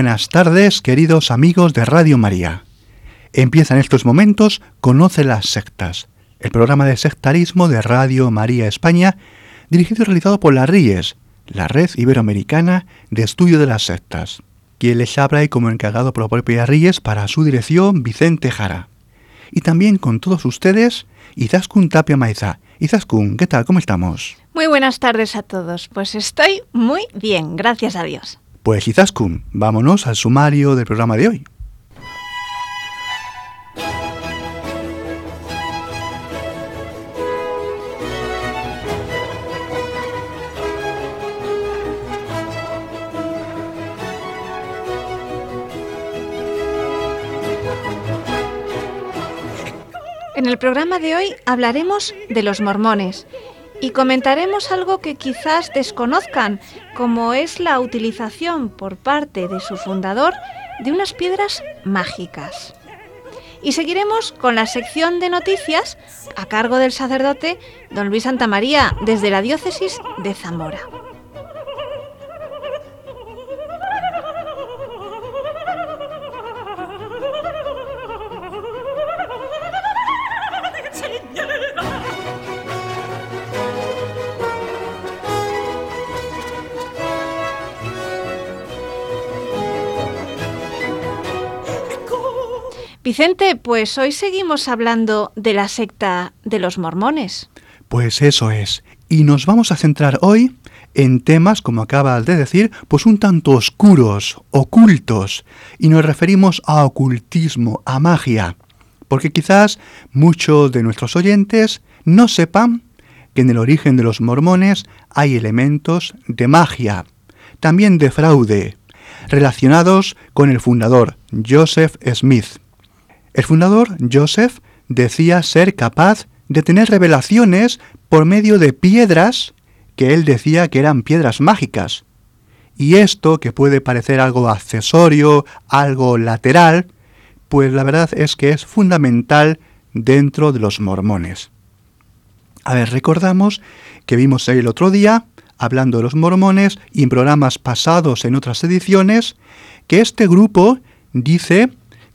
Buenas tardes, queridos amigos de Radio María. Empieza en estos momentos Conoce las sectas, el programa de sectarismo de Radio María España, dirigido y realizado por la RIES, la Red Iberoamericana de Estudio de las Sectas. Quien les habla y como encargado por la propia RIES para su dirección, Vicente Jara. Y también con todos ustedes, Izaskun Tapia Maiza. Izaskun, ¿qué tal? ¿Cómo estamos? Muy buenas tardes a todos. Pues estoy muy bien, gracias a Dios. Pues Izaskun, vámonos al sumario del programa de hoy. En el programa de hoy hablaremos de los mormones y comentaremos algo que quizás desconozcan, como es la utilización por parte de su fundador de unas piedras mágicas. Y seguiremos con la sección de noticias a cargo del sacerdote don Luis Santamaría desde la diócesis de Zamora. Vicente, pues hoy seguimos hablando de la secta de los mormones. Pues eso es. Y nos vamos a centrar hoy en temas, como acabas de decir, pues un tanto oscuros, ocultos. Y nos referimos a ocultismo, a magia. Porque quizás muchos de nuestros oyentes no sepan que en el origen de los mormones hay elementos de magia, también de fraude, relacionados con el fundador Joseph Smith. El fundador, Joseph, decía ser capaz de tener revelaciones por medio de piedras que él decía que eran piedras mágicas. Y esto, que puede parecer algo accesorio, algo lateral, pues la verdad es que es fundamental dentro de los mormones. A ver, recordamos que vimos el otro día, hablando de los mormones y en programas pasados en otras ediciones, que este grupo dice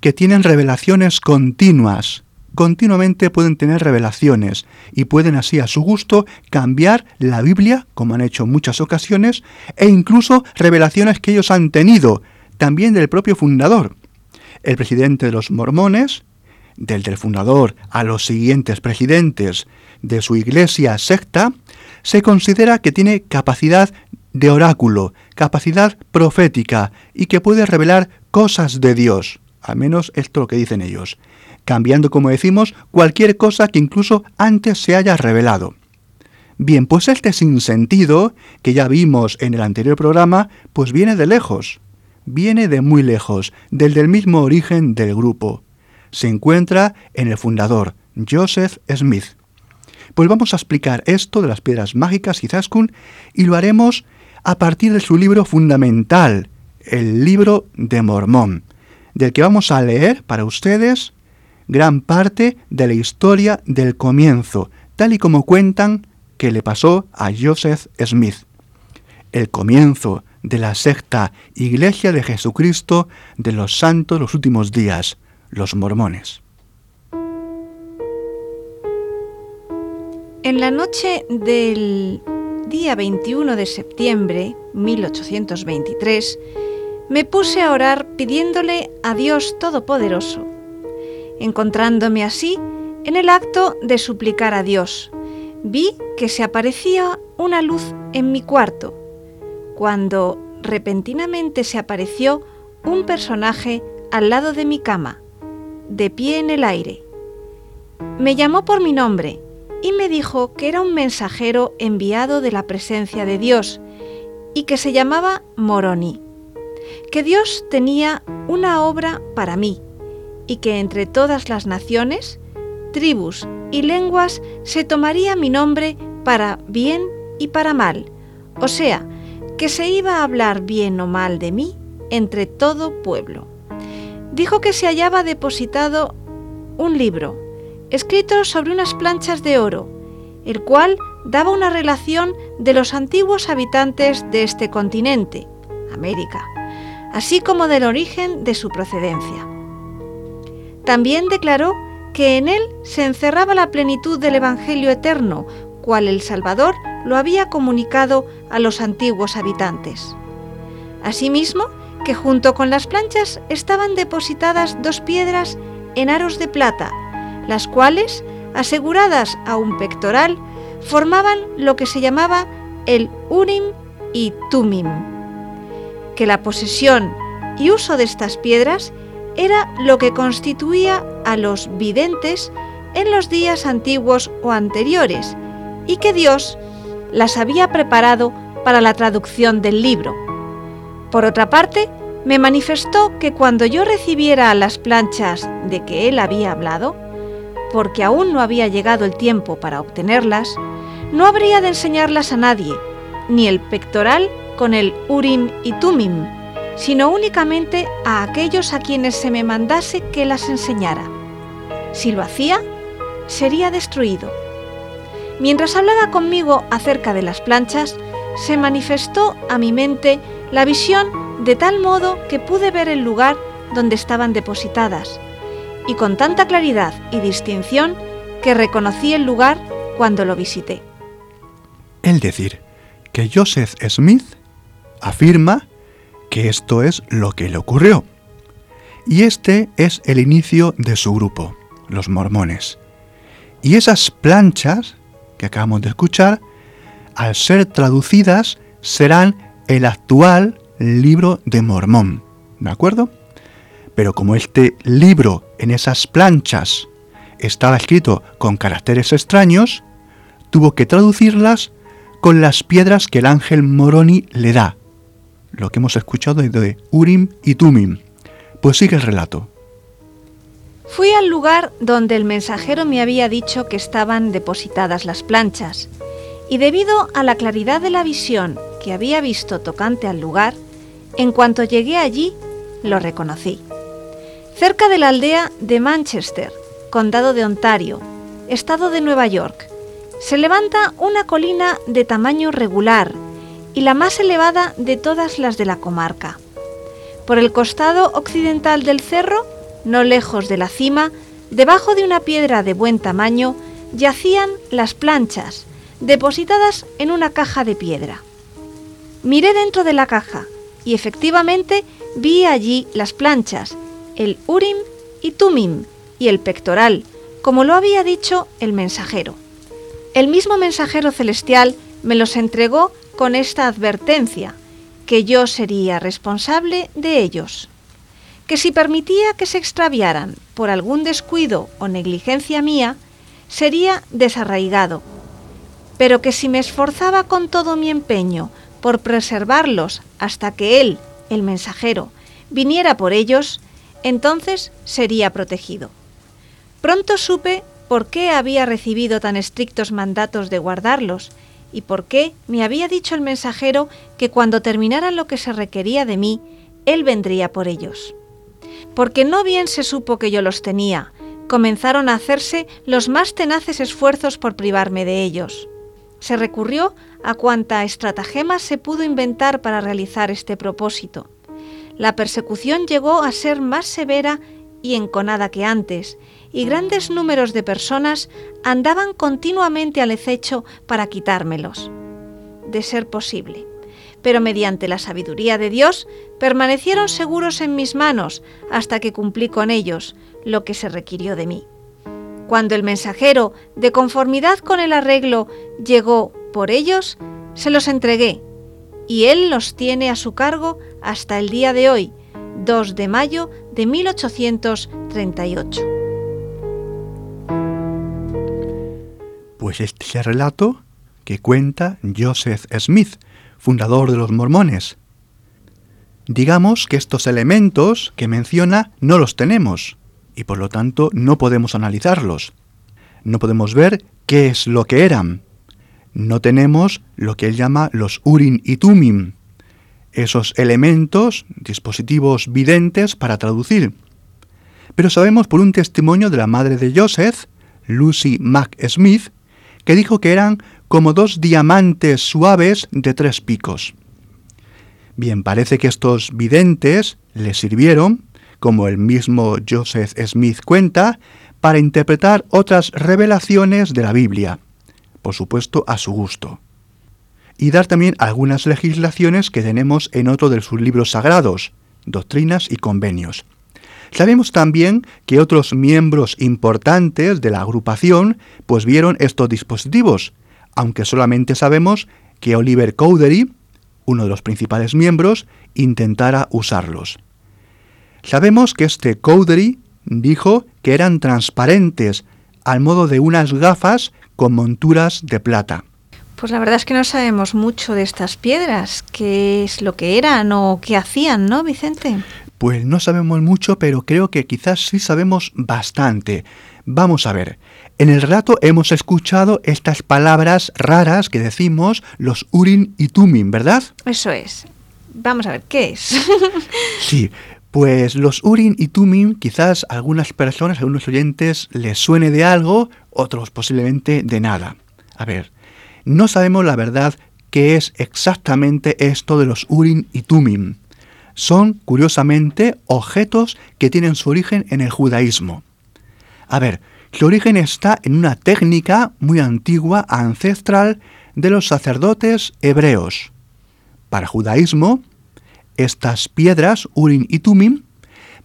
que tienen revelaciones continuas. Continuamente pueden tener revelaciones y pueden así a su gusto cambiar la Biblia, como han hecho en muchas ocasiones, e incluso revelaciones que ellos han tenido, también del propio fundador. El presidente de los mormones, del del fundador a los siguientes presidentes de su iglesia secta, se considera que tiene capacidad de oráculo, capacidad profética y que puede revelar cosas de Dios. Al menos esto es lo que dicen ellos. Cambiando, como decimos, cualquier cosa que incluso antes se haya revelado. Bien, pues este sinsentido, que ya vimos en el anterior programa, pues viene de lejos. Viene de muy lejos, del del mismo origen del grupo. Se encuentra en el fundador, Joseph Smith. Pues vamos a explicar esto de las piedras mágicas y Zaskun y lo haremos a partir de su libro fundamental, el libro de Mormón, del que vamos a leer para ustedes gran parte de la historia del comienzo, tal y como cuentan que le pasó a Joseph Smith. El comienzo de la secta Iglesia de Jesucristo de los Santos los Últimos Días, los mormones. En la noche del día 21 de septiembre 1823, me puse a orar pidiéndole a Dios Todopoderoso, encontrándome así en el acto de suplicar a Dios. Vi que se aparecía una luz en mi cuarto, cuando repentinamente se apareció un personaje al lado de mi cama, de pie en el aire. Me llamó por mi nombre y me dijo que era un mensajero enviado de la presencia de Dios y que se llamaba Moroni que Dios tenía una obra para mí y que entre todas las naciones, tribus y lenguas se tomaría mi nombre para bien y para mal, o sea, que se iba a hablar bien o mal de mí entre todo pueblo. Dijo que se hallaba depositado un libro, escrito sobre unas planchas de oro, el cual daba una relación de los antiguos habitantes de este continente, América, así como del origen de su procedencia. También declaró que en él se encerraba la plenitud del Evangelio eterno, cual el Salvador lo había comunicado a los antiguos habitantes. Asimismo, que junto con las planchas estaban depositadas dos piedras en aros de plata, las cuales, aseguradas a un pectoral, formaban lo que se llamaba el Urim y Tumim, que la posesión y uso de estas piedras era lo que constituía a los videntes en los días antiguos o anteriores, y que Dios las había preparado para la traducción del libro. Por otra parte, me manifestó que cuando yo recibiera las planchas de que él había hablado, porque aún no había llegado el tiempo para obtenerlas, no habría de enseñarlas a nadie, ni el pectoral con el Urim y Tumim, sino únicamente a aquellos a quienes se me mandase que las enseñara. Si lo hacía, sería destruido. Mientras hablaba conmigo acerca de las planchas, se manifestó a mi mente la visión de tal modo que pude ver el lugar donde estaban depositadas, y con tanta claridad y distinción que reconocí el lugar cuando lo visité. Es decir, que Joseph Smith afirma que esto es lo que le ocurrió. Y este es el inicio de su grupo, los mormones. Y esas planchas que acabamos de escuchar, al ser traducidas, serán el actual libro de Mormón. ¿De acuerdo? Pero como este libro en esas planchas estaba escrito con caracteres extraños, tuvo que traducirlas con las piedras que el ángel Moroni le da, lo que hemos escuchado de Urim y Tumim. Pues sigue el relato. Fui al lugar donde el mensajero me había dicho que estaban depositadas las planchas, y debido a la claridad de la visión que había visto tocante al lugar, en cuanto llegué allí, lo reconocí. Cerca de la aldea de Manchester, condado de Ontario, estado de Nueva York, se levanta una colina de tamaño regular y la más elevada de todas las de la comarca. Por el costado occidental del cerro, no lejos de la cima, debajo de una piedra de buen tamaño, yacían las planchas, depositadas en una caja de piedra. Miré dentro de la caja y efectivamente vi allí las planchas, el Urim y Tumim y el pectoral, como lo había dicho el mensajero. El mismo mensajero celestial me los entregó con esta advertencia, que yo sería responsable de ellos, que si permitía que se extraviaran por algún descuido o negligencia mía, sería desarraigado, pero que si me esforzaba con todo mi empeño por preservarlos hasta que él, el mensajero, viniera por ellos, entonces sería protegido. Pronto supe por qué había recibido tan estrictos mandatos de guardarlos y por qué me había dicho el mensajero que cuando terminara lo que se requería de mí, él vendría por ellos. Porque no bien se supo que yo los tenía, comenzaron a hacerse los más tenaces esfuerzos por privarme de ellos. Se recurrió a cuanta estratagema se pudo inventar para realizar este propósito. La persecución llegó a ser más severa y enconada que antes, y grandes números de personas andaban continuamente al acecho para quitármelos. De ser posible. Pero mediante la sabiduría de Dios permanecieron seguros en mis manos hasta que cumplí con ellos lo que se requirió de mí. Cuando el mensajero, de conformidad con el arreglo, llegó por ellos, se los entregué, y él los tiene a su cargo hasta el día de hoy, 2 de mayo de 1838. Pues este es el relato que cuenta Joseph Smith, fundador de los mormones. Digamos que estos elementos que menciona no los tenemos y por lo tanto no podemos analizarlos. No podemos ver qué es lo que eran. No tenemos lo que él llama los Urim y Tumim, esos elementos, dispositivos videntes para traducir. Pero sabemos por un testimonio de la madre de Joseph, Lucy Mac Smith, que dijo que eran como dos diamantes suaves de tres picos. Bien, parece que estos videntes le sirvieron, como el mismo Joseph Smith cuenta, para interpretar otras revelaciones de la Biblia, por supuesto a su gusto, y dar también algunas legislaciones que tenemos en otro de sus libros sagrados, Doctrinas y Convenios. Sabemos también que otros miembros importantes de la agrupación pues vieron estos dispositivos, aunque solamente sabemos que Oliver Cowdery, uno de los principales miembros, intentara usarlos. Sabemos que este Cowdery dijo que eran transparentes, al modo de unas gafas con monturas de plata. Pues la verdad es que no sabemos mucho de estas piedras, qué es lo que eran o qué hacían, ¿no, Vicente? Pues no sabemos mucho, pero creo que quizás sí sabemos bastante. Vamos a ver. En el relato hemos escuchado estas palabras raras que decimos, los Urim y Tumim, ¿verdad? Eso es. Vamos a ver, ¿qué es? sí, pues los Urim y Tumim quizás a algunas personas, a algunos oyentes les suene de algo, otros posiblemente de nada. A ver, no sabemos la verdad qué es exactamente esto de los Urim y Tumim. Son, curiosamente, objetos que tienen su origen en el judaísmo. A ver, su origen está en una técnica muy antigua, ancestral, de los sacerdotes hebreos. Para judaísmo, estas piedras, Urim y Tumim,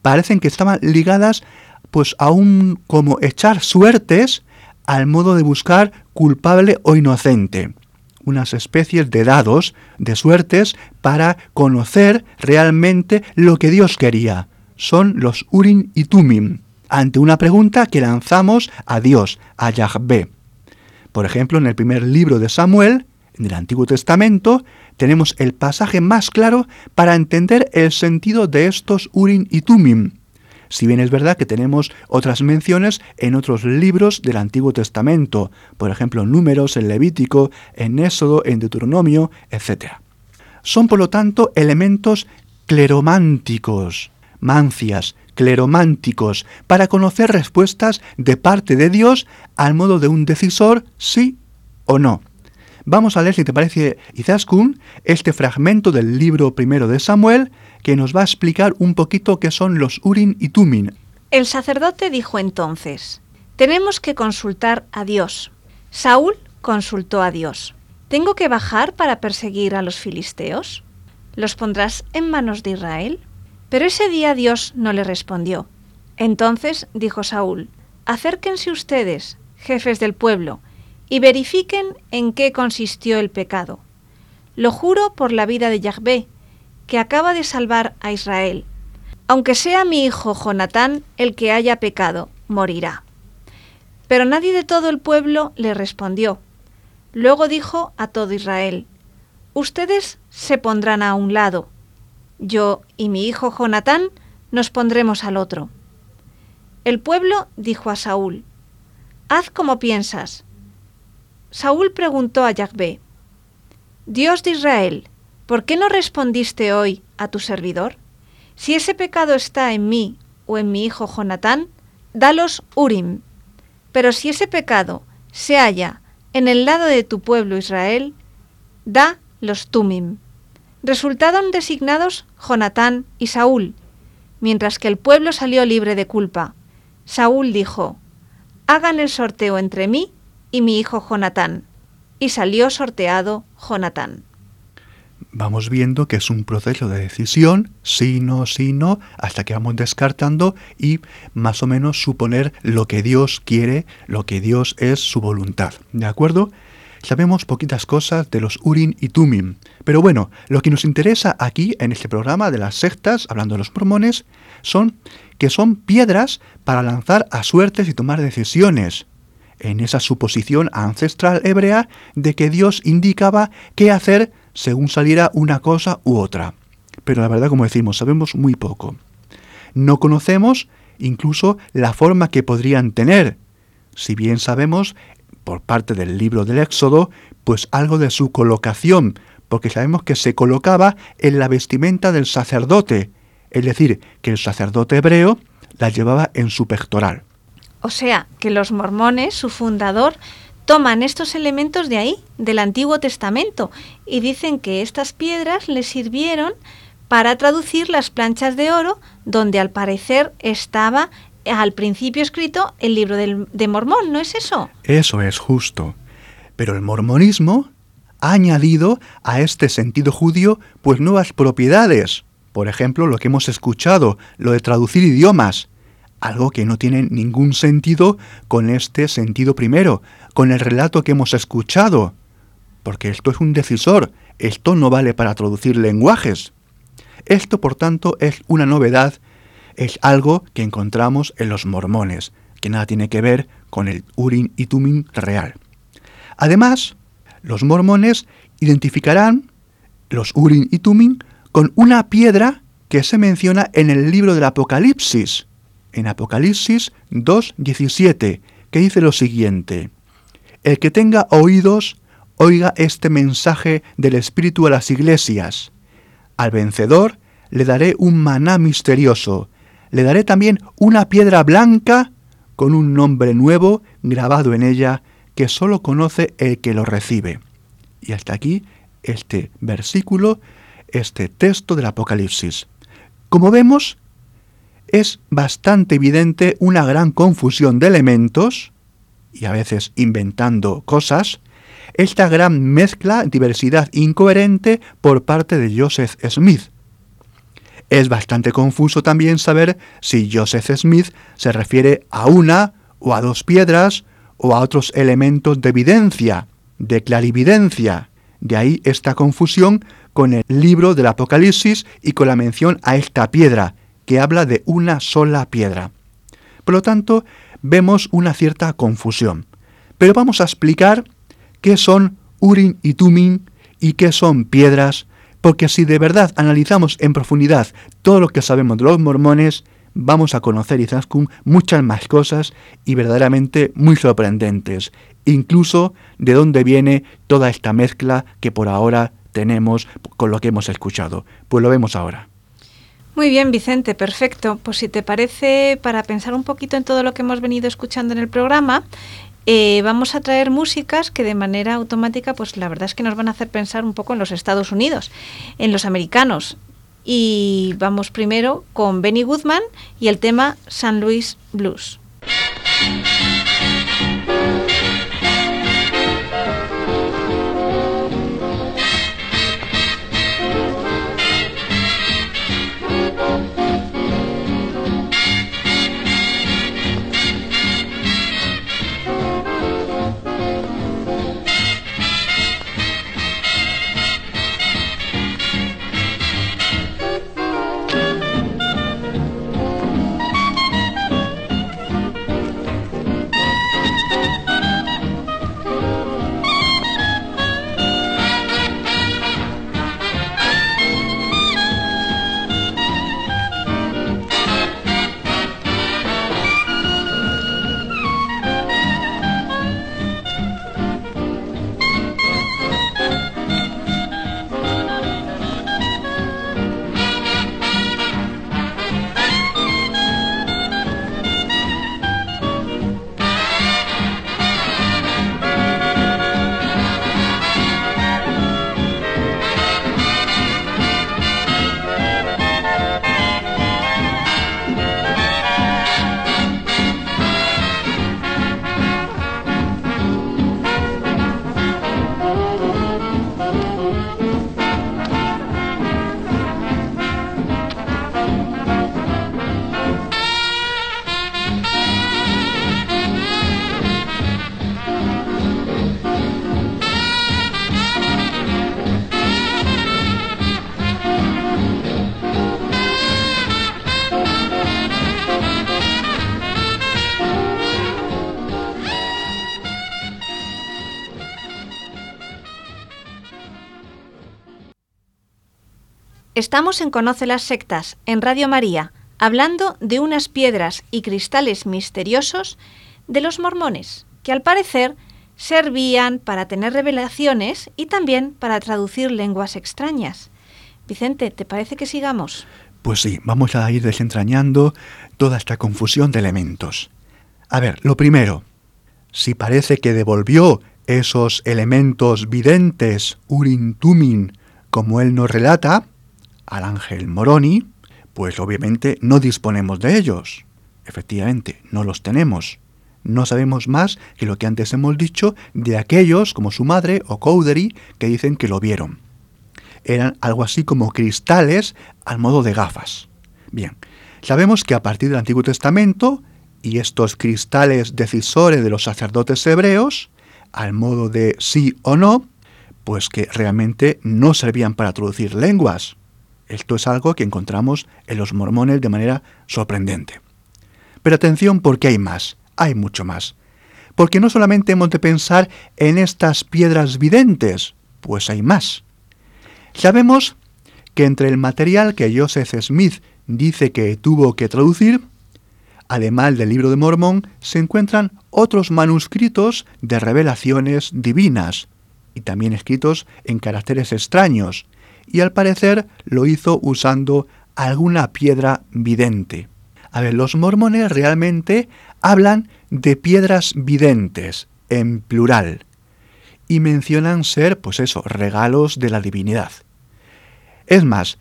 parecen que estaban ligadas pues a un como echar suertes al modo de buscar culpable o inocente, unas especies de dados, de suertes para conocer realmente lo que Dios quería. Son los Urim y Tumim ante una pregunta que lanzamos a Dios, a Yahvé. Por ejemplo, en el primer libro de Samuel, en el Antiguo Testamento, tenemos el pasaje más claro para entender el sentido de estos Urim y Tumim. Si bien es verdad que tenemos otras menciones en otros libros del Antiguo Testamento, por ejemplo Números, en Levítico, en Éxodo, en Deuteronomio, etc. Son por lo tanto elementos clerománticos, mancias, clerománticos para conocer respuestas de parte de Dios al modo de un decisor sí o no. Vamos a leer, si te parece, Izaskun, este fragmento del libro primero de Samuel, que nos va a explicar un poquito qué son los Urim y Tumin. El sacerdote dijo entonces, tenemos que consultar a Dios. Saúl consultó a Dios. ¿Tengo que bajar para perseguir a los filisteos? ¿Los pondrás en manos de Israel? Pero ese día Dios no le respondió. Entonces dijo Saúl, acérquense ustedes, jefes del pueblo, y verifiquen en qué consistió el pecado. Lo juro por la vida de Yahvé, que acaba de salvar a Israel. Aunque sea mi hijo Jonatán el que haya pecado, morirá. Pero nadie de todo el pueblo le respondió. Luego dijo a todo Israel, Ustedes se pondrán a un lado, yo y mi hijo Jonatán nos pondremos al otro. El pueblo dijo a Saúl, Haz como piensas. Saúl preguntó a Yahvé, Dios de Israel, ¿por qué no respondiste hoy a tu servidor? Si ese pecado está en mí o en mi hijo Jonatán, dalos Urim. Pero si ese pecado se halla en el lado de tu pueblo Israel, da los Tumim resultaron designados Jonatán y Saúl, mientras que el pueblo salió libre de culpa. Saúl dijo, Hagan el sorteo entre mí y mi hijo Jonatán. Y salió sorteado Jonatán. Vamos viendo que es un proceso de decisión, sí, no, sí, no, hasta que vamos descartando y más o menos suponer lo que Dios quiere, lo que Dios es su voluntad. ¿De acuerdo? Sabemos poquitas cosas de los Urim y Tumim, pero bueno, lo que nos interesa aquí en este programa de las sectas, hablando de los mormones, son que son piedras para lanzar a suertes y tomar decisiones, en esa suposición ancestral hebrea de que Dios indicaba qué hacer según saliera una cosa u otra. pero la verdad, como decimos, sabemos muy poco. No conocemos incluso la forma que podrían tener, si bien sabemos, por parte del libro del Éxodo, pues algo de su colocación, porque sabemos que se colocaba en la vestimenta del sacerdote, es decir, que el sacerdote hebreo la llevaba en su pectoral. O sea, que los mormones, su fundador, toman estos elementos de ahí, del Antiguo Testamento, y dicen que estas piedras les sirvieron para traducir las planchas de oro donde al parecer estaba al principio escrito el libro de Mormón, ¿no es eso? Eso es justo. Pero el mormonismo ha añadido a este sentido judío pues nuevas propiedades. Por ejemplo, lo que hemos escuchado, lo de traducir idiomas, algo que no tiene ningún sentido con este sentido primero, con el relato que hemos escuchado, porque esto es un decisor, esto no vale para traducir lenguajes. Esto, por tanto, es una novedad, es algo que encontramos en los mormones, que nada tiene que ver con el Urim y Tumim real. Además, los mormones identificarán los Urim y Tumim con una piedra que se menciona en el libro del Apocalipsis, en Apocalipsis 2.17, que dice lo siguiente, El que tenga oídos, oiga este mensaje del Espíritu a las iglesias. Al vencedor le daré un maná misterioso, le daré también una piedra blanca con un nombre nuevo grabado en ella que sólo conoce el que lo recibe. Y hasta aquí este versículo, este texto del Apocalipsis. Como vemos, es bastante evidente una gran confusión de elementos, y a veces inventando cosas, esta gran mezcla, diversidad incoherente por parte de Joseph Smith. Es bastante confuso también saber si Joseph Smith se refiere a una o a dos piedras o a otros elementos de evidencia, de clarividencia. De ahí esta confusión con el libro del Apocalipsis y con la mención a esta piedra, que habla de una sola piedra. Por lo tanto, vemos una cierta confusión. Pero vamos a explicar qué son Urim y Tumim y qué son piedras, porque si de verdad analizamos en profundidad todo lo que sabemos de los mormones, vamos a conocer Izaskun muchas más cosas y verdaderamente muy sorprendentes, incluso de dónde viene toda esta mezcla que por ahora tenemos con lo que hemos escuchado. Pues lo vemos ahora. Muy bien, Vicente, perfecto. Pues si te parece, para pensar un poquito en todo lo que hemos venido escuchando en el programa, eh, vamos a traer músicas que de manera automática, pues la verdad es que nos van a hacer pensar un poco en los Estados Unidos, en los americanos. Y vamos primero con Benny Goodman y el tema San Luis Blues. Estamos en Conoce las Sectas, en Radio María, hablando de unas piedras y cristales misteriosos de los mormones, que al parecer servían para tener revelaciones y también para traducir lenguas extrañas. Vicente, ¿te parece que sigamos? Pues sí, vamos a ir desentrañando toda esta confusión de elementos. A ver, lo primero, si parece que devolvió esos elementos videntes, Urin Tumin, como él nos relata, al ángel Moroni, pues obviamente no disponemos de ellos. Efectivamente, no los tenemos. No sabemos más que lo que antes hemos dicho de aquellos, como su madre o Cowdery, que dicen que lo vieron. Eran algo así como cristales al modo de gafas. Bien, sabemos que a partir del Antiguo Testamento y estos cristales decisores de los sacerdotes hebreos, al modo de sí o no, pues que realmente no servían para traducir lenguas. Esto es algo que encontramos en los mormones de manera sorprendente. Pero atención porque hay más hay mucho más. Porque no solamente hemos de pensar en estas piedras videntes, pues hay más. Sabemos que entre el material que Joseph Smith dice que tuvo que traducir, además del libro de Mormón, se encuentran otros manuscritos de revelaciones divinas, y también escritos en caracteres extraños, y al parecer lo hizo usando alguna piedra vidente. A ver, los mormones realmente hablan de piedras videntes, en plural, y mencionan ser, pues eso, regalos de la divinidad. Es más,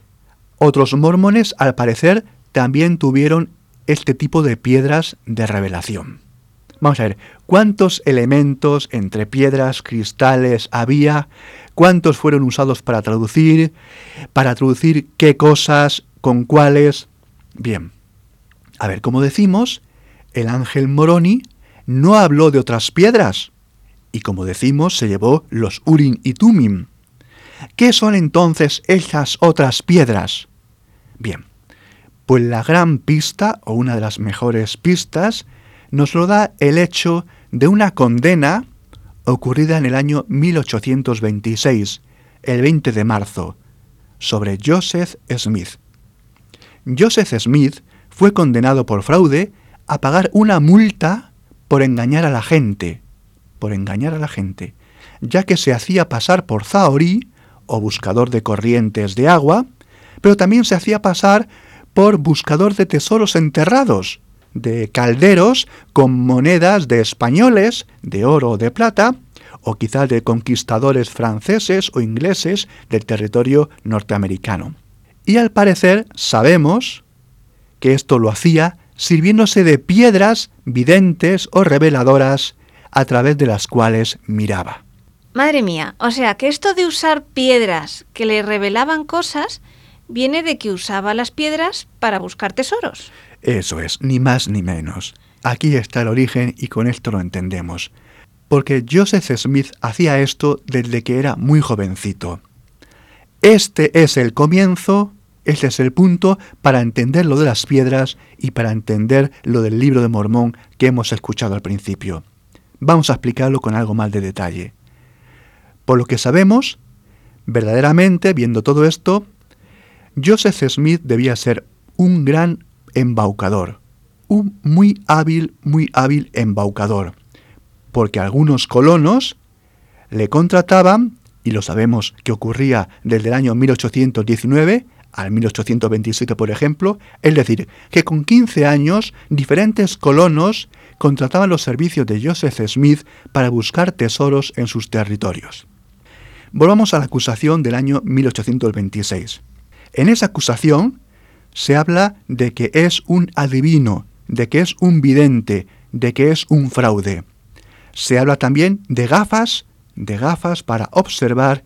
otros mormones al parecer también tuvieron este tipo de piedras de revelación. Vamos a ver, ¿cuántos elementos entre piedras, cristales había? ¿Cuántos fueron usados para traducir? ¿Para traducir qué cosas? ¿Con cuáles? Bien, a ver, como decimos, el ángel Moroni no habló de otras piedras, y como decimos, se llevó los Urim y Tumim. ¿Qué son entonces esas otras piedras? Bien, pues la gran pista, o una de las mejores pistas, nos lo da el hecho de una condena ocurrida en el año 1826, el 20 de marzo, sobre Joseph Smith. Joseph Smith fue condenado por fraude a pagar una multa por engañar a la gente, por engañar a la gente, ya que se hacía pasar por Zaori, o buscador de corrientes de agua, pero también se hacía pasar por buscador de tesoros enterrados, de calderos con monedas de españoles, de oro o de plata, o quizás de conquistadores franceses o ingleses del territorio norteamericano. Y al parecer sabemos que esto lo hacía sirviéndose de piedras videntes o reveladoras a través de las cuales miraba. Madre mía, o sea que esto de usar piedras que le revelaban cosas viene de que usaba las piedras para buscar tesoros. Eso es, ni más ni menos. Aquí está el origen y con esto lo entendemos. Porque Joseph Smith hacía esto desde que era muy jovencito. Este es el comienzo ese es el punto para entender lo de las piedras y para entender lo del libro de Mormón que hemos escuchado al principio. Vamos a explicarlo con algo más de detalle. Por lo que sabemos, verdaderamente, viendo todo esto, Joseph Smith debía ser un gran embaucador, un muy hábil, muy hábil embaucador, porque algunos colonos le contrataban, y lo sabemos que ocurría desde el año 1819, al 1827, por ejemplo, es decir, que con 15 años diferentes colonos contrataban los servicios de Joseph Smith para buscar tesoros en sus territorios. Volvamos a la acusación del año 1826. En esa acusación se habla de que es un adivino, de que es un vidente, de que es un fraude. Se habla también de gafas, de gafas para observar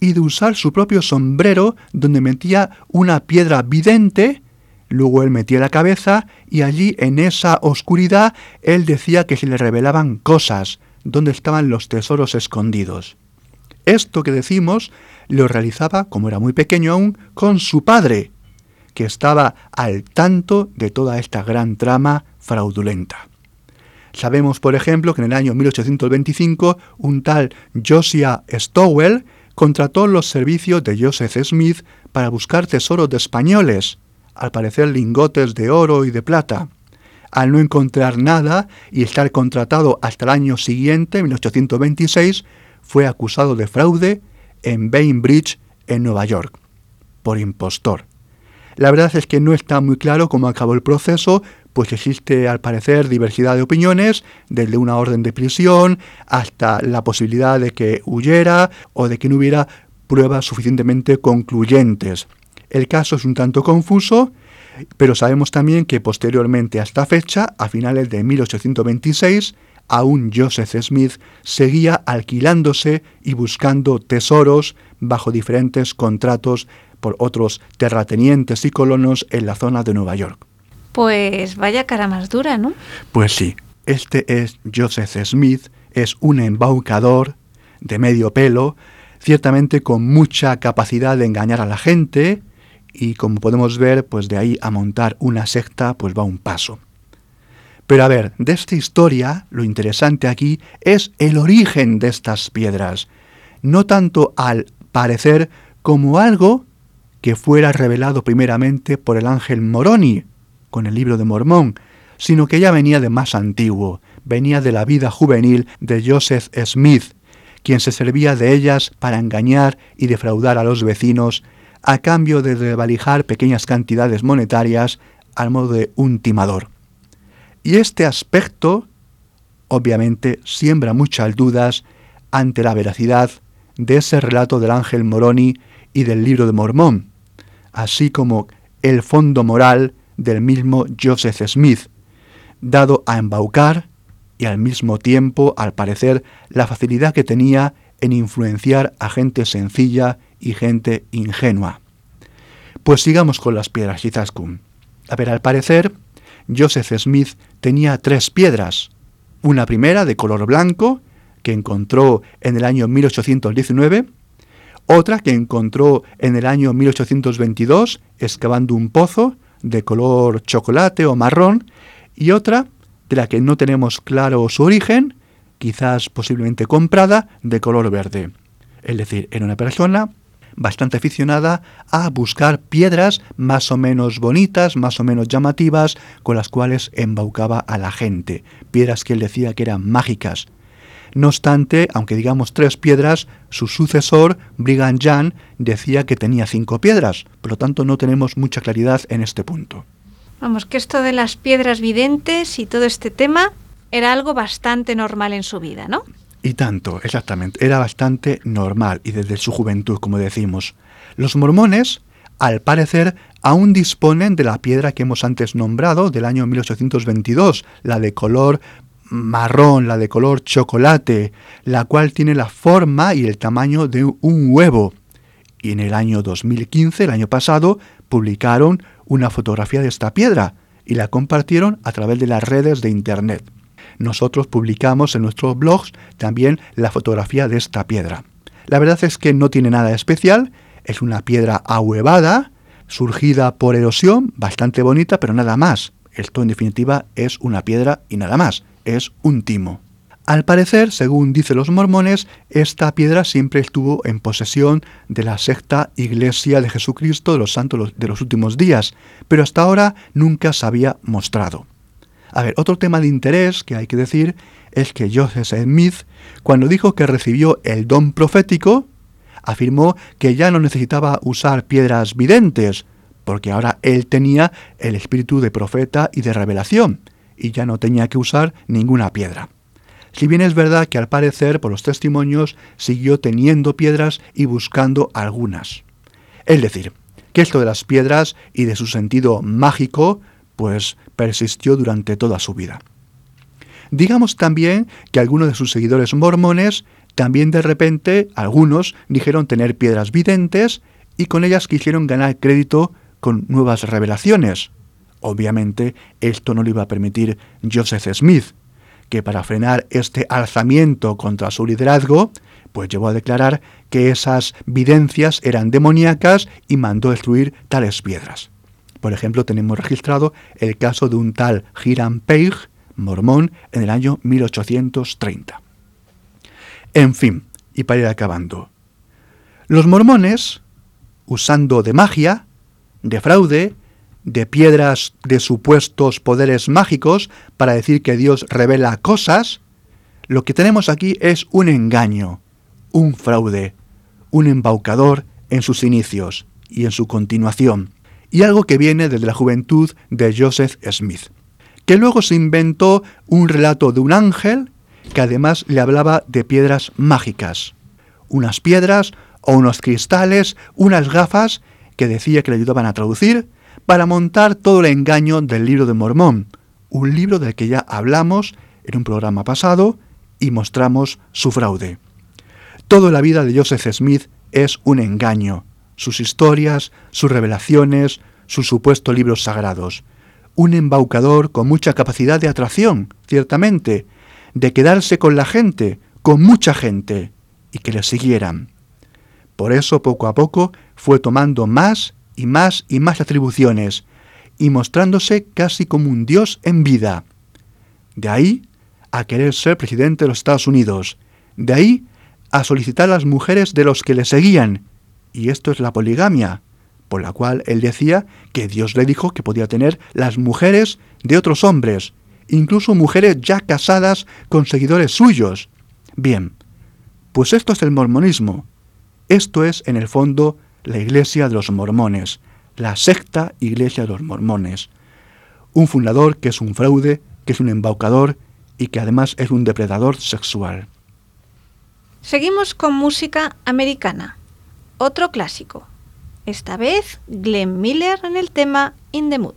y de usar su propio sombrero donde metía una piedra vidente, luego él metía la cabeza y allí en esa oscuridad él decía que se le revelaban cosas, donde estaban los tesoros escondidos. Esto que decimos lo realizaba, como era muy pequeño aún, con su padre, que estaba al tanto de toda esta gran trama fraudulenta. Sabemos, por ejemplo, que en el año 1825 un tal Josiah Stowell contrató los servicios de Joseph Smith para buscar tesoros de españoles, al parecer lingotes de oro y de plata. Al no encontrar nada y estar contratado hasta el año siguiente, 1826, fue acusado de fraude en Bainbridge, en Nueva York, por impostor. La verdad es que no está muy claro cómo acabó el proceso, pues existe al parecer diversidad de opiniones, desde una orden de prisión hasta la posibilidad de que huyera o de que no hubiera pruebas suficientemente concluyentes. El caso es un tanto confuso, pero sabemos también que posteriormente a esta fecha, a finales de 1826, aún Joseph Smith seguía alquilándose y buscando tesoros bajo diferentes contratos por otros terratenientes y colonos en la zona de Nueva York. Pues vaya cara más dura, ¿no? Pues sí, este es Joseph Smith, es un embaucador de medio pelo, ciertamente con mucha capacidad de engañar a la gente y como podemos ver, pues de ahí a montar una secta, pues va un paso. Pero a ver, de esta historia, lo interesante aquí es el origen de estas piedras, no tanto al parecer como algo que fuera revelado primeramente por el ángel Moroni, con el libro de Mormón, sino que ya venía de más antiguo, venía de la vida juvenil de Joseph Smith, quien se servía de ellas para engañar y defraudar a los vecinos a cambio de revalijar pequeñas cantidades monetarias al modo de un timador. Y este aspecto, obviamente, siembra muchas dudas ante la veracidad de ese relato del ángel Moroni y del libro de Mormón, así como el fondo moral del mismo Joseph Smith, dado a embaucar y al mismo tiempo, al parecer, la facilidad que tenía en influenciar a gente sencilla y gente ingenua. Pues sigamos con las piedras Izaskun. A ver, al parecer, Joseph Smith tenía tres piedras. Una primera de color blanco, que encontró en el año 1819, otra que encontró en el año 1822 excavando un pozo de color chocolate o marrón y otra de la que no tenemos claro su origen, quizás posiblemente comprada, de color verde. Es decir, era una persona bastante aficionada a buscar piedras más o menos bonitas, más o menos llamativas, con las cuales embaucaba a la gente. Piedras que él decía que eran mágicas. No obstante, aunque digamos tres piedras, su sucesor, Brigham Young, decía que tenía cinco piedras, por lo tanto no tenemos mucha claridad en este punto. Vamos, que esto de las piedras videntes y todo este tema era algo bastante normal en su vida, ¿no? Y tanto, exactamente, era bastante normal y desde su juventud, como decimos. Los mormones, al parecer, aún disponen de la piedra que hemos antes nombrado, del año 1822, la de color marrón, la de color chocolate, la cual tiene la forma y el tamaño de un huevo. Y en el año 2015, el año pasado, publicaron una fotografía de esta piedra y la compartieron a través de las redes de Internet. Nosotros publicamos en nuestros blogs también la fotografía de esta piedra. La verdad es que no tiene nada especial, es una piedra ahuevada, surgida por erosión, bastante bonita, pero nada más. Esto en definitiva es una piedra y nada más es un timo. Al parecer, según dicen los mormones, esta piedra siempre estuvo en posesión de la secta Iglesia de Jesucristo de los Santos de los Últimos Días, pero hasta ahora nunca se había mostrado. A ver, otro tema de interés que hay que decir es que Joseph Smith, cuando dijo que recibió el don profético, afirmó que ya no necesitaba usar piedras videntes, porque ahora él tenía el espíritu de profeta y de revelación, y ya no tenía que usar ninguna piedra. Si bien es verdad que al parecer, por los testimonios, siguió teniendo piedras y buscando algunas. Es decir, que esto de las piedras y de su sentido mágico, pues persistió durante toda su vida. Digamos también que algunos de sus seguidores mormones también de repente, algunos dijeron tener piedras videntes y con ellas quisieron ganar crédito con nuevas revelaciones, Obviamente esto no lo iba a permitir Joseph Smith, que para frenar este alzamiento contra su liderazgo, pues llevó a declarar que esas videncias eran demoníacas y mandó destruir tales piedras. Por ejemplo, tenemos registrado el caso de un tal Hiram Page, mormón, en el año 1830. En fin, y para ir acabando, Los mormones, usando de magia, de fraude, de piedras de supuestos poderes mágicos para decir que Dios revela cosas, lo que tenemos aquí es un engaño, un fraude, un embaucador en sus inicios y en su continuación, y algo que viene desde la juventud de Joseph Smith, que luego se inventó un relato de un ángel que además le hablaba de piedras mágicas, unas piedras o unos cristales, unas gafas que decía que le ayudaban a traducir, para montar todo el engaño del libro de Mormón, un libro del que ya hablamos en un programa pasado y mostramos su fraude. Toda la vida de Joseph Smith es un engaño, sus historias, sus revelaciones, sus supuestos libros sagrados. Un embaucador con mucha capacidad de atracción, ciertamente, de quedarse con la gente, con mucha gente, y que le siguieran. Por eso poco a poco fue tomando más y más y más atribuciones, y mostrándose casi como un dios en vida. De ahí a querer ser presidente de los Estados Unidos, de ahí a solicitar a las mujeres de los que le seguían, y esto es la poligamia, por la cual él decía que Dios le dijo que podía tener las mujeres de otros hombres, incluso mujeres ya casadas con seguidores suyos. Bien, pues esto es el mormonismo, esto es, en el fondo, la iglesia de los mormones, la secta iglesia de los mormones. Un fundador que es un fraude, que es un embaucador y que además es un depredador sexual. Seguimos con música americana, otro clásico. Esta vez Glenn Miller en el tema In the Mood.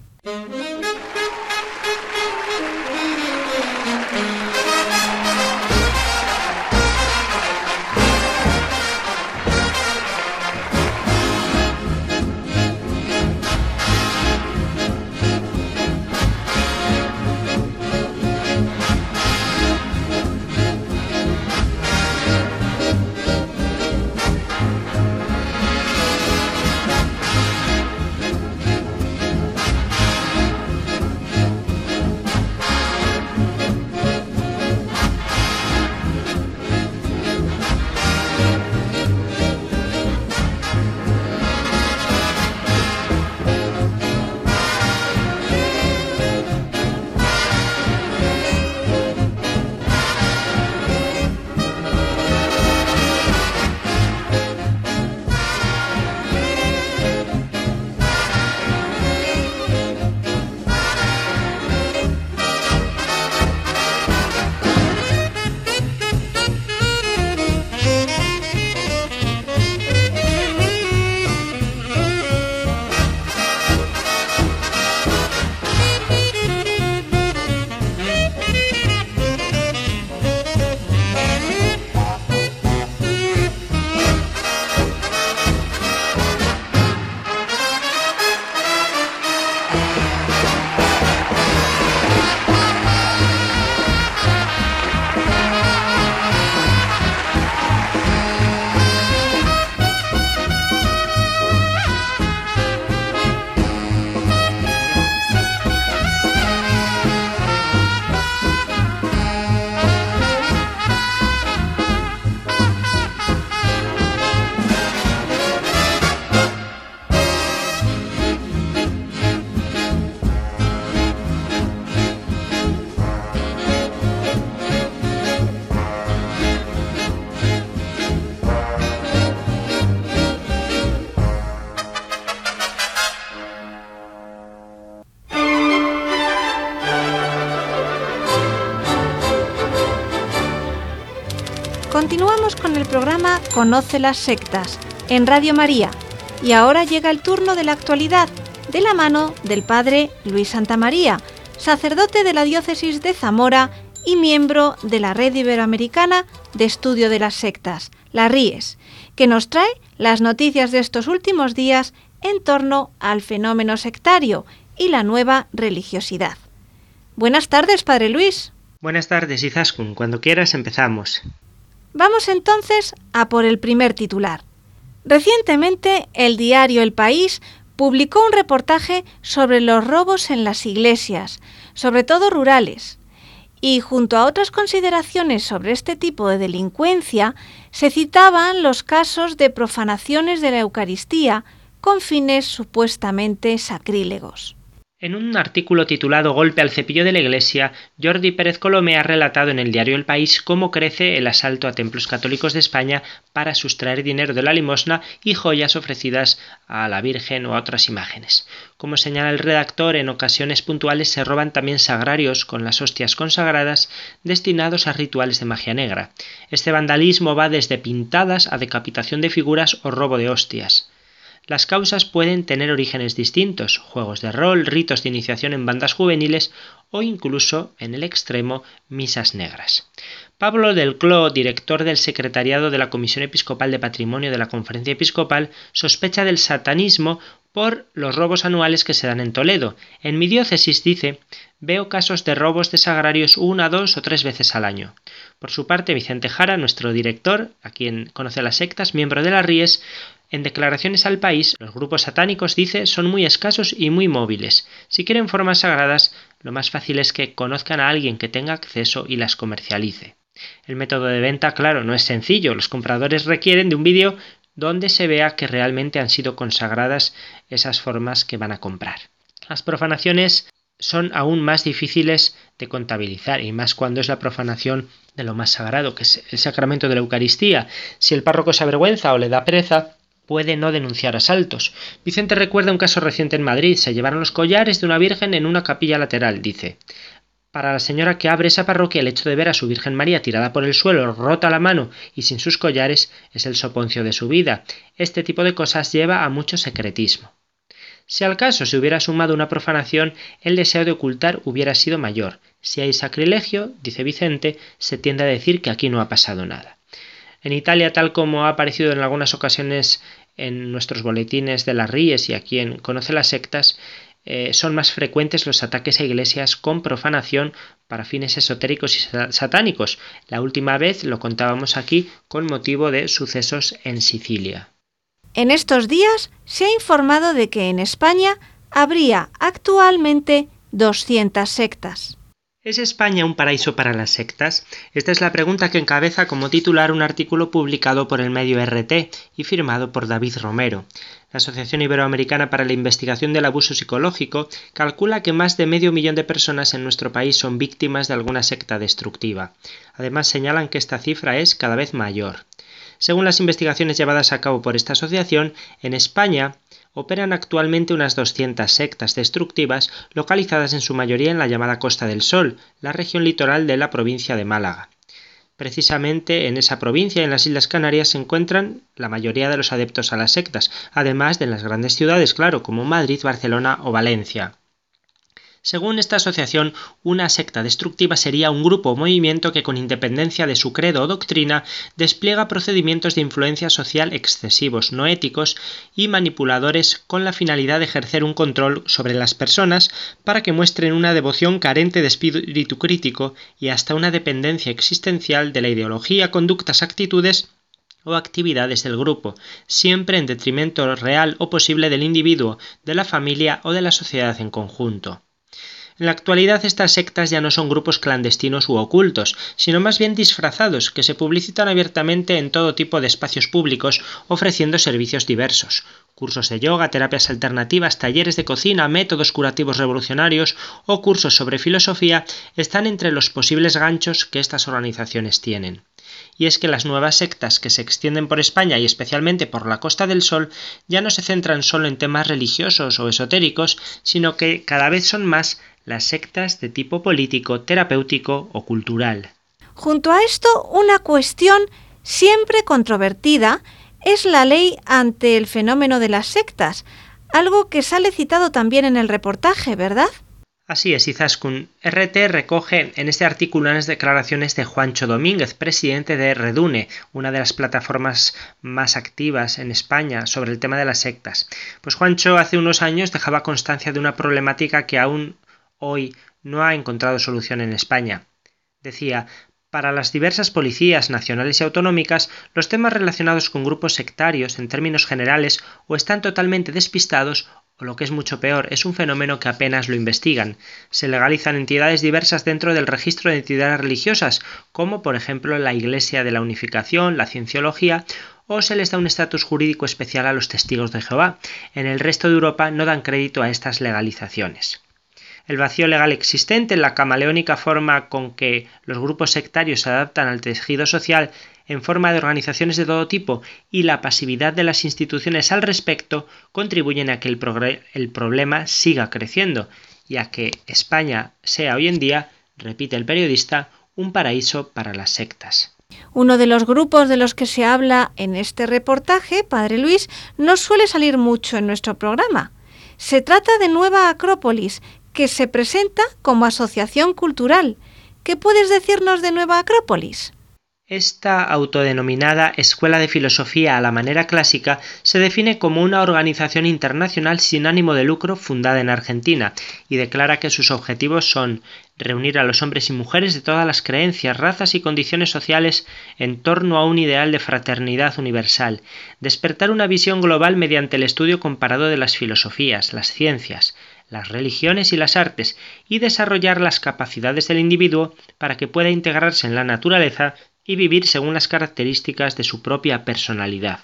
Programa Conoce las sectas en Radio María y ahora llega el turno de la actualidad de la mano del padre Luis Santamaría, sacerdote de la diócesis de Zamora y miembro de la Red Iberoamericana de Estudio de las Sectas, la RIES, que nos trae las noticias de estos últimos días en torno al fenómeno sectario y la nueva religiosidad. Buenas tardes, Padre Luis. Buenas tardes, Izaskun. Cuando quieras empezamos. Vamos entonces a por el primer titular. Recientemente el diario El País publicó un reportaje sobre los robos en las iglesias, sobre todo rurales, y junto a otras consideraciones sobre este tipo de delincuencia, se citaban los casos de profanaciones de la Eucaristía con fines supuestamente sacrílegos. En un artículo titulado Golpe al cepillo de la Iglesia, Jordi Pérez Colomé ha relatado en el diario El País cómo crece el asalto a templos católicos de España para sustraer dinero de la limosna y joyas ofrecidas a la Virgen o a otras imágenes. Como señala el redactor, en ocasiones puntuales se roban también sagrarios con las hostias consagradas destinados a rituales de magia negra. Este vandalismo va desde pintadas a decapitación de figuras o robo de hostias. Las causas pueden tener orígenes distintos, juegos de rol, ritos de iniciación en bandas juveniles o incluso, en el extremo, misas negras. Pablo del Cló, director del secretariado de la Comisión Episcopal de Patrimonio de la Conferencia Episcopal, sospecha del satanismo por los robos anuales que se dan en Toledo. En mi diócesis, dice, veo casos de robos de sagrarios una, dos o tres veces al año. Por su parte, Vicente Jara, nuestro director, a quien conoce las sectas, miembro de la RIES, en declaraciones al país, los grupos satánicos, dice, son muy escasos y muy móviles. Si quieren formas sagradas, lo más fácil es que conozcan a alguien que tenga acceso y las comercialice. El método de venta, claro, no es sencillo. Los compradores requieren de un vídeo donde se vea que realmente han sido consagradas esas formas que van a comprar. Las profanaciones son aún más difíciles de contabilizar y más cuando es la profanación de lo más sagrado, que es el sacramento de la Eucaristía. Si el párroco se avergüenza o le da pereza, puede no denunciar asaltos. Vicente recuerda un caso reciente en Madrid. Se llevaron los collares de una virgen en una capilla lateral, dice. Para la señora que abre esa parroquia, el hecho de ver a su Virgen María tirada por el suelo, rota la mano y sin sus collares es el soponcio de su vida. Este tipo de cosas lleva a mucho secretismo. Si al caso se hubiera sumado una profanación, el deseo de ocultar hubiera sido mayor. Si hay sacrilegio, dice Vicente, se tiende a decir que aquí no ha pasado nada. En Italia, tal como ha aparecido en algunas ocasiones en nuestros boletines de las Ríes y a quien Conoce las sectas, eh, son más frecuentes los ataques a iglesias con profanación para fines esotéricos y satánicos. La última vez lo contábamos aquí con motivo de sucesos en Sicilia. En estos días se ha informado de que en España habría actualmente 200 sectas. ¿Es España un paraíso para las sectas? Esta es la pregunta que encabeza como titular un artículo publicado por el medio RT y firmado por David Romero. La Asociación Iberoamericana para la Investigación del Abuso Psicológico calcula que más de medio millón de personas en nuestro país son víctimas de alguna secta destructiva. Además señalan que esta cifra es cada vez mayor. Según las investigaciones llevadas a cabo por esta asociación, en España operan actualmente unas 200 sectas destructivas localizadas en su mayoría en la llamada Costa del Sol, la región litoral de la provincia de Málaga. Precisamente en esa provincia, en las Islas Canarias, se encuentran la mayoría de los adeptos a las sectas, además de en las grandes ciudades, claro, como Madrid, Barcelona o Valencia. Según esta asociación, una secta destructiva sería un grupo o movimiento que con independencia de su credo o doctrina despliega procedimientos de influencia social excesivos, no éticos y manipuladores con la finalidad de ejercer un control sobre las personas para que muestren una devoción carente de espíritu crítico y hasta una dependencia existencial de la ideología, conductas, actitudes o actividades del grupo, siempre en detrimento real o posible del individuo, de la familia o de la sociedad en conjunto. En la actualidad estas sectas ya no son grupos clandestinos u ocultos, sino más bien disfrazados, que se publicitan abiertamente en todo tipo de espacios públicos ofreciendo servicios diversos. Cursos de yoga, terapias alternativas, talleres de cocina, métodos curativos revolucionarios o cursos sobre filosofía están entre los posibles ganchos que estas organizaciones tienen y es que las nuevas sectas que se extienden por España y especialmente por la Costa del Sol ya no se centran solo en temas religiosos o esotéricos, sino que cada vez son más las sectas de tipo político, terapéutico o cultural. Junto a esto, una cuestión siempre controvertida es la ley ante el fenómeno de las sectas, algo que sale citado también en el reportaje, ¿verdad? Así es, Izaskun. RT recoge en este artículo unas declaraciones de Juancho Domínguez, presidente de Redune, una de las plataformas más activas en España sobre el tema de las sectas. Pues Juancho hace unos años dejaba constancia de una problemática que aún hoy no ha encontrado solución en España. Decía, para las diversas policías nacionales y autonómicas, los temas relacionados con grupos sectarios en términos generales o están totalmente despistados o lo que es mucho peor, es un fenómeno que apenas lo investigan. Se legalizan entidades diversas dentro del registro de entidades religiosas, como por ejemplo la Iglesia de la Unificación, la Cienciología, o se les da un estatus jurídico especial a los testigos de Jehová. En el resto de Europa no dan crédito a estas legalizaciones. El vacío legal existente, la camaleónica forma con que los grupos sectarios se adaptan al tejido social en forma de organizaciones de todo tipo y la pasividad de las instituciones al respecto contribuyen a que el, el problema siga creciendo y a que España sea hoy en día, repite el periodista, un paraíso para las sectas. Uno de los grupos de los que se habla en este reportaje, Padre Luis, no suele salir mucho en nuestro programa. Se trata de Nueva Acrópolis, que se presenta como asociación cultural. ¿Qué puedes decirnos de Nueva Acrópolis? Esta autodenominada Escuela de Filosofía a la manera clásica se define como una organización internacional sin ánimo de lucro fundada en Argentina y declara que sus objetivos son reunir a los hombres y mujeres de todas las creencias, razas y condiciones sociales en torno a un ideal de fraternidad universal, despertar una visión global mediante el estudio comparado de las filosofías, las ciencias, las religiones y las artes y desarrollar las capacidades del individuo para que pueda integrarse en la naturaleza y vivir según las características de su propia personalidad.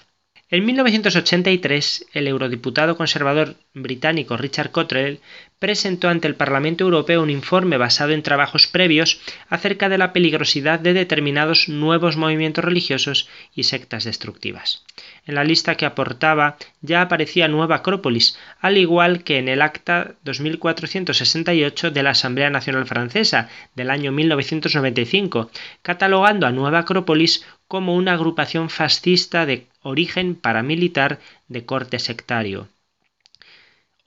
En 1983, el eurodiputado conservador británico Richard Cottrell presentó ante el Parlamento Europeo un informe basado en trabajos previos acerca de la peligrosidad de determinados nuevos movimientos religiosos y sectas destructivas. En la lista que aportaba ya aparecía Nueva Acrópolis, al igual que en el Acta 2468 de la Asamblea Nacional Francesa del año 1995, catalogando a Nueva Acrópolis como una agrupación fascista de origen paramilitar de corte sectario.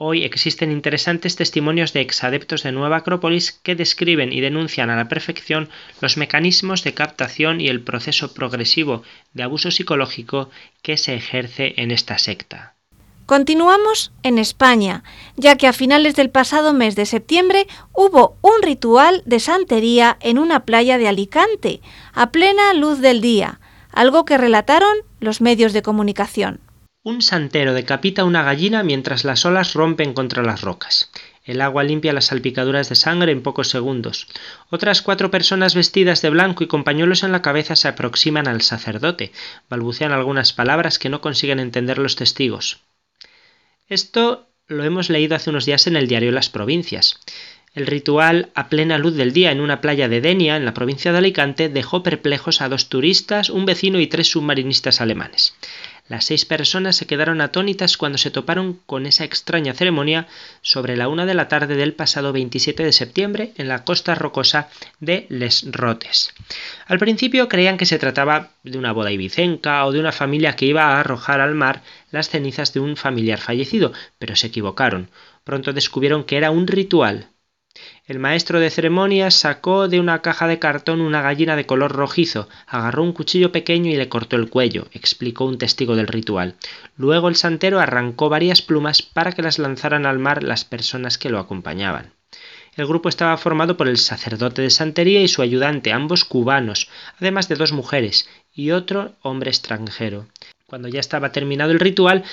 Hoy existen interesantes testimonios de exadeptos de Nueva Acrópolis que describen y denuncian a la perfección los mecanismos de captación y el proceso progresivo de abuso psicológico que se ejerce en esta secta. Continuamos en España, ya que a finales del pasado mes de septiembre hubo un ritual de santería en una playa de Alicante, a plena luz del día, algo que relataron los medios de comunicación. Un santero decapita una gallina mientras las olas rompen contra las rocas. El agua limpia las salpicaduras de sangre en pocos segundos. Otras cuatro personas vestidas de blanco y con pañuelos en la cabeza se aproximan al sacerdote, balbucean algunas palabras que no consiguen entender los testigos. Esto lo hemos leído hace unos días en el diario Las Provincias. El ritual a plena luz del día en una playa de Denia, en la provincia de Alicante, dejó perplejos a dos turistas, un vecino y tres submarinistas alemanes. Las seis personas se quedaron atónitas cuando se toparon con esa extraña ceremonia sobre la una de la tarde del pasado 27 de septiembre en la costa rocosa de Les Rotes. Al principio creían que se trataba de una boda ibicenca o de una familia que iba a arrojar al mar las cenizas de un familiar fallecido, pero se equivocaron. Pronto descubrieron que era un ritual el maestro de ceremonias sacó de una caja de cartón una gallina de color rojizo, agarró un cuchillo pequeño y le cortó el cuello, explicó un testigo del ritual. Luego el santero arrancó varias plumas para que las lanzaran al mar las personas que lo acompañaban. El grupo estaba formado por el sacerdote de santería y su ayudante, ambos cubanos, además de dos mujeres y otro hombre extranjero. Cuando ya estaba terminado el ritual,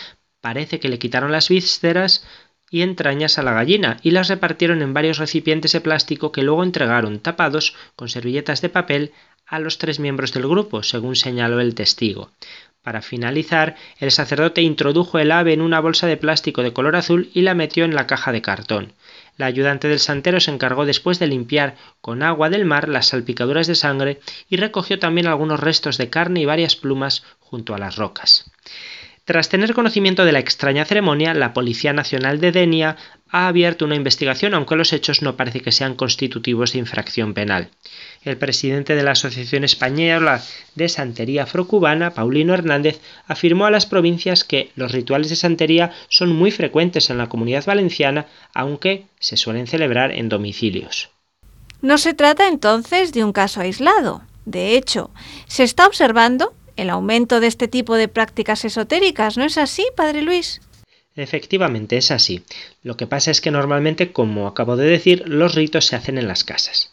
parece que le quitaron las vísceras y entrañas a la gallina y las repartieron en varios recipientes de plástico que luego entregaron tapados con servilletas de papel a los tres miembros del grupo, según señaló el testigo. Para finalizar, el sacerdote introdujo el ave en una bolsa de plástico de color azul y la metió en la caja de cartón. La ayudante del santero se encargó después de limpiar con agua del mar las salpicaduras de sangre y recogió también algunos restos de carne y varias plumas junto a las rocas. Tras tener conocimiento de la extraña ceremonia, la Policía Nacional de Denia ha abierto una investigación, aunque los hechos no parece que sean constitutivos de infracción penal. El presidente de la Asociación Española de Santería Afrocubana, Paulino Hernández, afirmó a las provincias que los rituales de santería son muy frecuentes en la comunidad valenciana, aunque se suelen celebrar en domicilios. No se trata entonces de un caso aislado. De hecho, se está observando el aumento de este tipo de prácticas esotéricas. ¿No es así, Padre Luis? Efectivamente, es así. Lo que pasa es que normalmente, como acabo de decir, los ritos se hacen en las casas.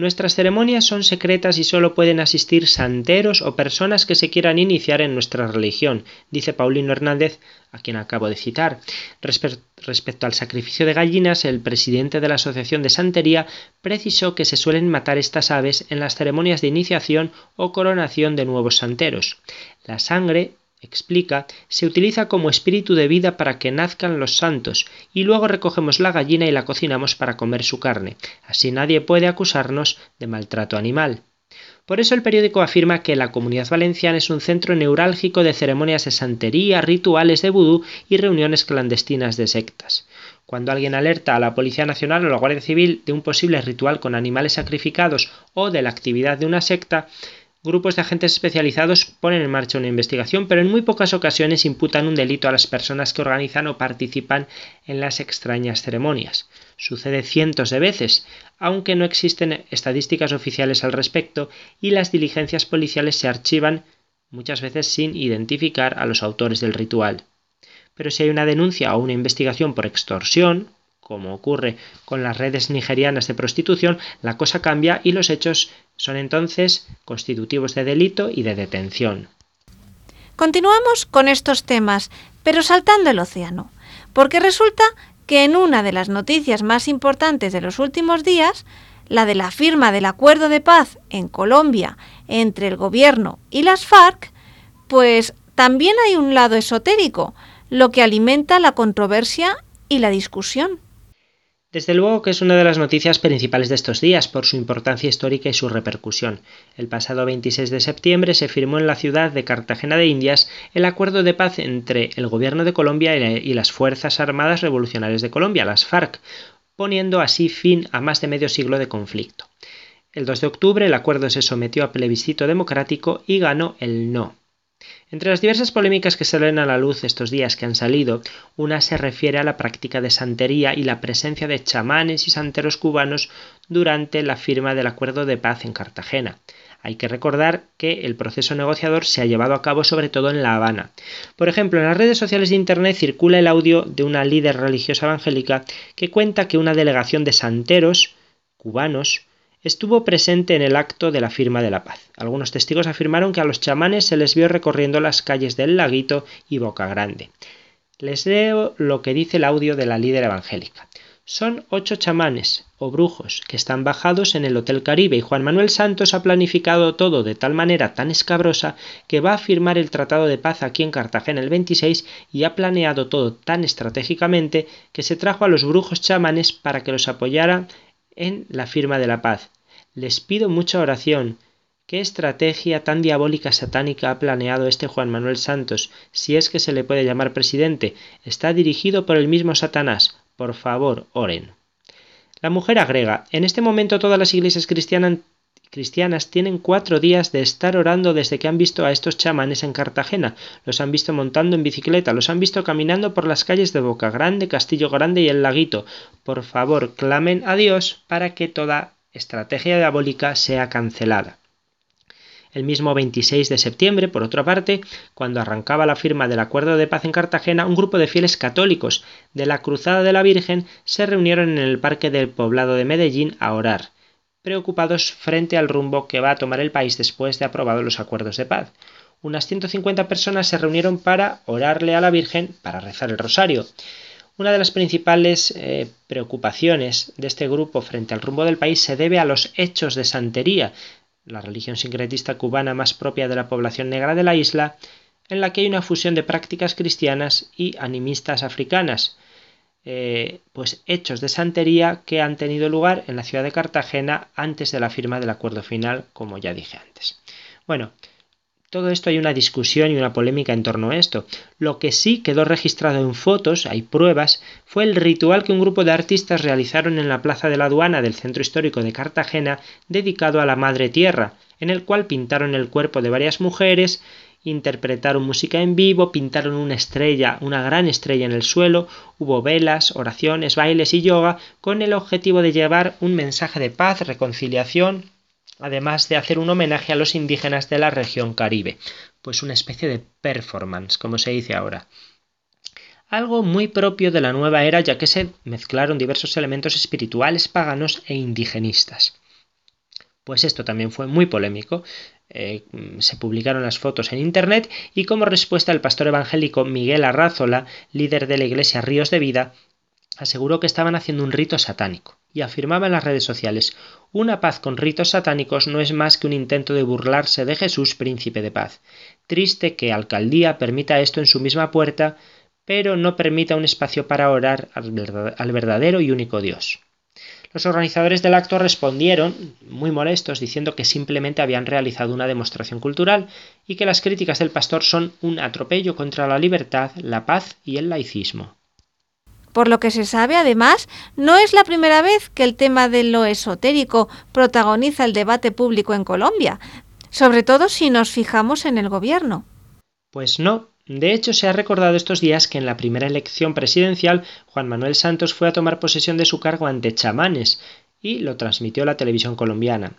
Nuestras ceremonias son secretas y solo pueden asistir santeros o personas que se quieran iniciar en nuestra religión, dice Paulino Hernández, a quien acabo de citar. respecto al sacrificio de gallinas, el presidente de la Asociación de Santería precisó que se suelen matar estas aves en las ceremonias de iniciación o coronación de nuevos santeros. La sangre explica, se utiliza como espíritu de vida para que nazcan los santos, y luego recogemos la gallina y la cocinamos para comer su carne. Así nadie puede acusarnos de maltrato animal. Por eso el periódico afirma que la comunidad valenciana es un centro neurálgico de ceremonias de santería, rituales de vudú y reuniones clandestinas de sectas. Cuando alguien alerta a la Policía Nacional o la Guardia Civil de un posible ritual con animales sacrificados o de la actividad de una secta, Grupos de agentes especializados ponen en marcha una investigación, pero en muy pocas ocasiones imputan un delito a las personas que organizan o participan en las extrañas ceremonias. Sucede cientos de veces, aunque no existen estadísticas oficiales al respecto y las diligencias policiales se archivan muchas veces sin identificar a los autores del ritual. Pero si hay una denuncia o una investigación por extorsión, como ocurre con las redes nigerianas de prostitución, la cosa cambia y los hechos son entonces constitutivos de delito y de detención. Continuamos con estos temas, pero saltando el océano, porque resulta que en una de las noticias más importantes de los últimos días, la de la firma del acuerdo de paz en Colombia entre el gobierno y las FARC, pues también hay un lado esotérico, lo que alimenta la controversia y la discusión. Desde luego que es una de las noticias principales de estos días por su importancia histórica y su repercusión. El pasado 26 de septiembre se firmó en la ciudad de Cartagena de Indias el acuerdo de paz entre el gobierno de Colombia y las Fuerzas Armadas Revolucionarias de Colombia, las FARC, poniendo así fin a más de medio siglo de conflicto. El 2 de octubre el acuerdo se sometió a plebiscito democrático y ganó el no. Entre las diversas polémicas que salen a la luz estos días que han salido, una se refiere a la práctica de santería y la presencia de chamanes y santeros cubanos durante la firma del acuerdo de paz en Cartagena. Hay que recordar que el proceso negociador se ha llevado a cabo sobre todo en La Habana. Por ejemplo, en las redes sociales de Internet circula el audio de una líder religiosa evangélica que cuenta que una delegación de santeros cubanos estuvo presente en el acto de la firma de la paz. Algunos testigos afirmaron que a los chamanes se les vio recorriendo las calles del Laguito y Boca Grande. Les leo lo que dice el audio de la líder evangélica. Son ocho chamanes o brujos que están bajados en el Hotel Caribe y Juan Manuel Santos ha planificado todo de tal manera tan escabrosa que va a firmar el Tratado de Paz aquí en Cartagena el 26 y ha planeado todo tan estratégicamente que se trajo a los brujos chamanes para que los apoyaran en la firma de la paz. Les pido mucha oración. ¿Qué estrategia tan diabólica satánica ha planeado este Juan Manuel Santos, si es que se le puede llamar presidente? Está dirigido por el mismo Satanás. Por favor, oren. La mujer agrega, en este momento todas las iglesias cristianas cristianas tienen cuatro días de estar orando desde que han visto a estos chamanes en Cartagena. Los han visto montando en bicicleta, los han visto caminando por las calles de Boca Grande, Castillo Grande y el Laguito. Por favor, clamen a Dios para que toda estrategia diabólica sea cancelada. El mismo 26 de septiembre, por otra parte, cuando arrancaba la firma del acuerdo de paz en Cartagena, un grupo de fieles católicos de la Cruzada de la Virgen se reunieron en el parque del poblado de Medellín a orar preocupados frente al rumbo que va a tomar el país después de aprobados los acuerdos de paz. Unas 150 personas se reunieron para orarle a la Virgen, para rezar el rosario. Una de las principales eh, preocupaciones de este grupo frente al rumbo del país se debe a los hechos de santería, la religión sincretista cubana más propia de la población negra de la isla, en la que hay una fusión de prácticas cristianas y animistas africanas. Eh, pues hechos de santería que han tenido lugar en la ciudad de Cartagena antes de la firma del acuerdo final, como ya dije antes. Bueno, todo esto hay una discusión y una polémica en torno a esto. Lo que sí quedó registrado en fotos, hay pruebas, fue el ritual que un grupo de artistas realizaron en la plaza de la aduana del centro histórico de Cartagena dedicado a la Madre Tierra, en el cual pintaron el cuerpo de varias mujeres interpretaron música en vivo, pintaron una estrella, una gran estrella en el suelo, hubo velas, oraciones, bailes y yoga con el objetivo de llevar un mensaje de paz, reconciliación, además de hacer un homenaje a los indígenas de la región caribe, pues una especie de performance, como se dice ahora. Algo muy propio de la nueva era ya que se mezclaron diversos elementos espirituales paganos e indigenistas. Pues esto también fue muy polémico. Eh, se publicaron las fotos en Internet y como respuesta el pastor evangélico Miguel Arrázola, líder de la iglesia Ríos de Vida, aseguró que estaban haciendo un rito satánico y afirmaba en las redes sociales una paz con ritos satánicos no es más que un intento de burlarse de Jesús, príncipe de paz. Triste que Alcaldía permita esto en su misma puerta, pero no permita un espacio para orar al verdadero y único Dios. Los organizadores del acto respondieron, muy molestos, diciendo que simplemente habían realizado una demostración cultural y que las críticas del pastor son un atropello contra la libertad, la paz y el laicismo. Por lo que se sabe, además, no es la primera vez que el tema de lo esotérico protagoniza el debate público en Colombia, sobre todo si nos fijamos en el gobierno. Pues no. De hecho, se ha recordado estos días que en la primera elección presidencial Juan Manuel Santos fue a tomar posesión de su cargo ante chamanes y lo transmitió la televisión colombiana.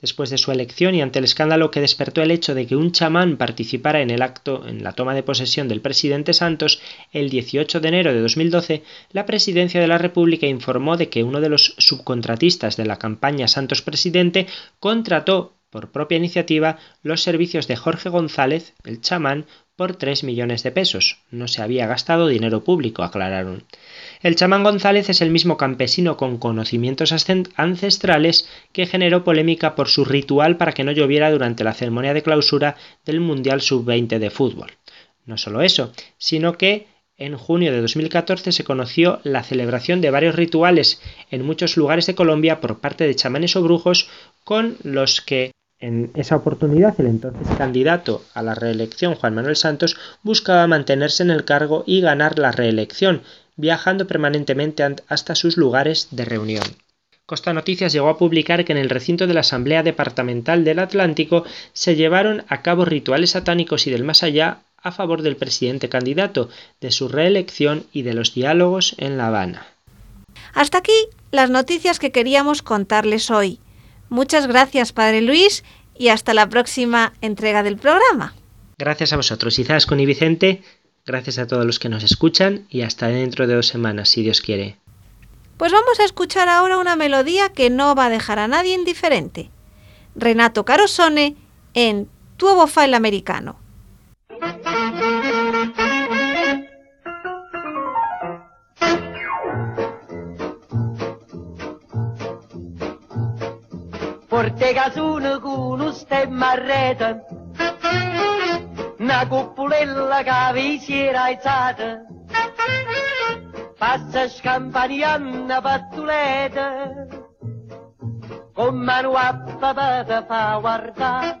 Después de su elección y ante el escándalo que despertó el hecho de que un chamán participara en el acto en la toma de posesión del presidente Santos, el 18 de enero de 2012, la Presidencia de la República informó de que uno de los subcontratistas de la campaña Santos Presidente contrató por propia iniciativa los servicios de Jorge González, el chamán, por 3 millones de pesos. No se había gastado dinero público, aclararon. El chamán González es el mismo campesino con conocimientos ancestrales que generó polémica por su ritual para que no lloviera durante la ceremonia de clausura del Mundial Sub-20 de fútbol. No solo eso, sino que en junio de 2014 se conoció la celebración de varios rituales en muchos lugares de Colombia por parte de chamanes o brujos con los que en esa oportunidad, el entonces candidato a la reelección, Juan Manuel Santos, buscaba mantenerse en el cargo y ganar la reelección, viajando permanentemente hasta sus lugares de reunión. Costa Noticias llegó a publicar que en el recinto de la Asamblea Departamental del Atlántico se llevaron a cabo rituales satánicos y del más allá a favor del presidente candidato, de su reelección y de los diálogos en La Habana. Hasta aquí las noticias que queríamos contarles hoy. Muchas gracias, Padre Luis, y hasta la próxima entrega del programa. Gracias a vosotros, Izaskun y Vicente. Gracias a todos los que nos escuchan y hasta dentro de dos semanas, si Dios quiere. Pues vamos a escuchar ahora una melodía que no va a dejar a nadie indiferente. Renato Carosone en Tuobo File Americano. Porte casuna con un stemma rete, una cuppolella che vi si era alzata, passa scampanianna pattuleta, con mano a papà te fa guardare.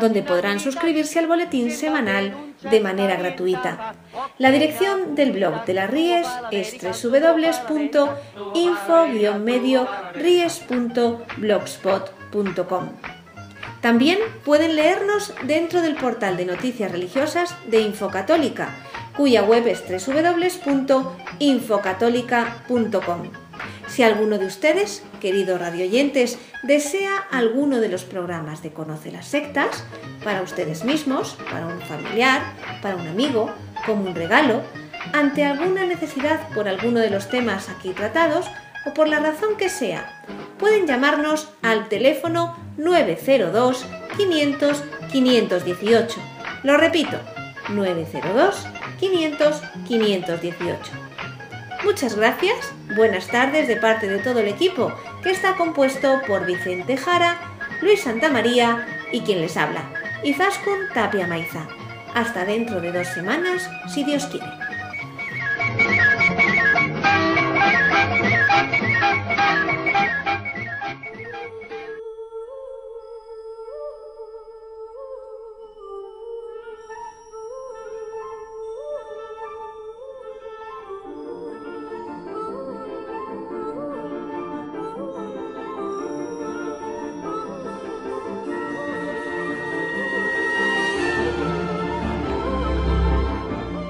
donde podrán suscribirse al boletín semanal de manera gratuita. La dirección del blog de las Ries es www.info-ries.blogspot.com. También pueden leernos dentro del portal de noticias religiosas de Infocatólica, cuya web es www.infocatólica.com. Si alguno de ustedes, queridos radioyentes, desea alguno de los programas de Conoce las Sectas, para ustedes mismos, para un familiar, para un amigo, como un regalo, ante alguna necesidad por alguno de los temas aquí tratados o por la razón que sea, pueden llamarnos al teléfono 902 500 518. Lo repito, 902 500 518. Muchas gracias, buenas tardes de parte de todo el equipo, que está compuesto por Vicente Jara, Luis Santamaría y quien les habla, Izaskun Tapia Maiza. Hasta dentro de dos semanas, si Dios quiere.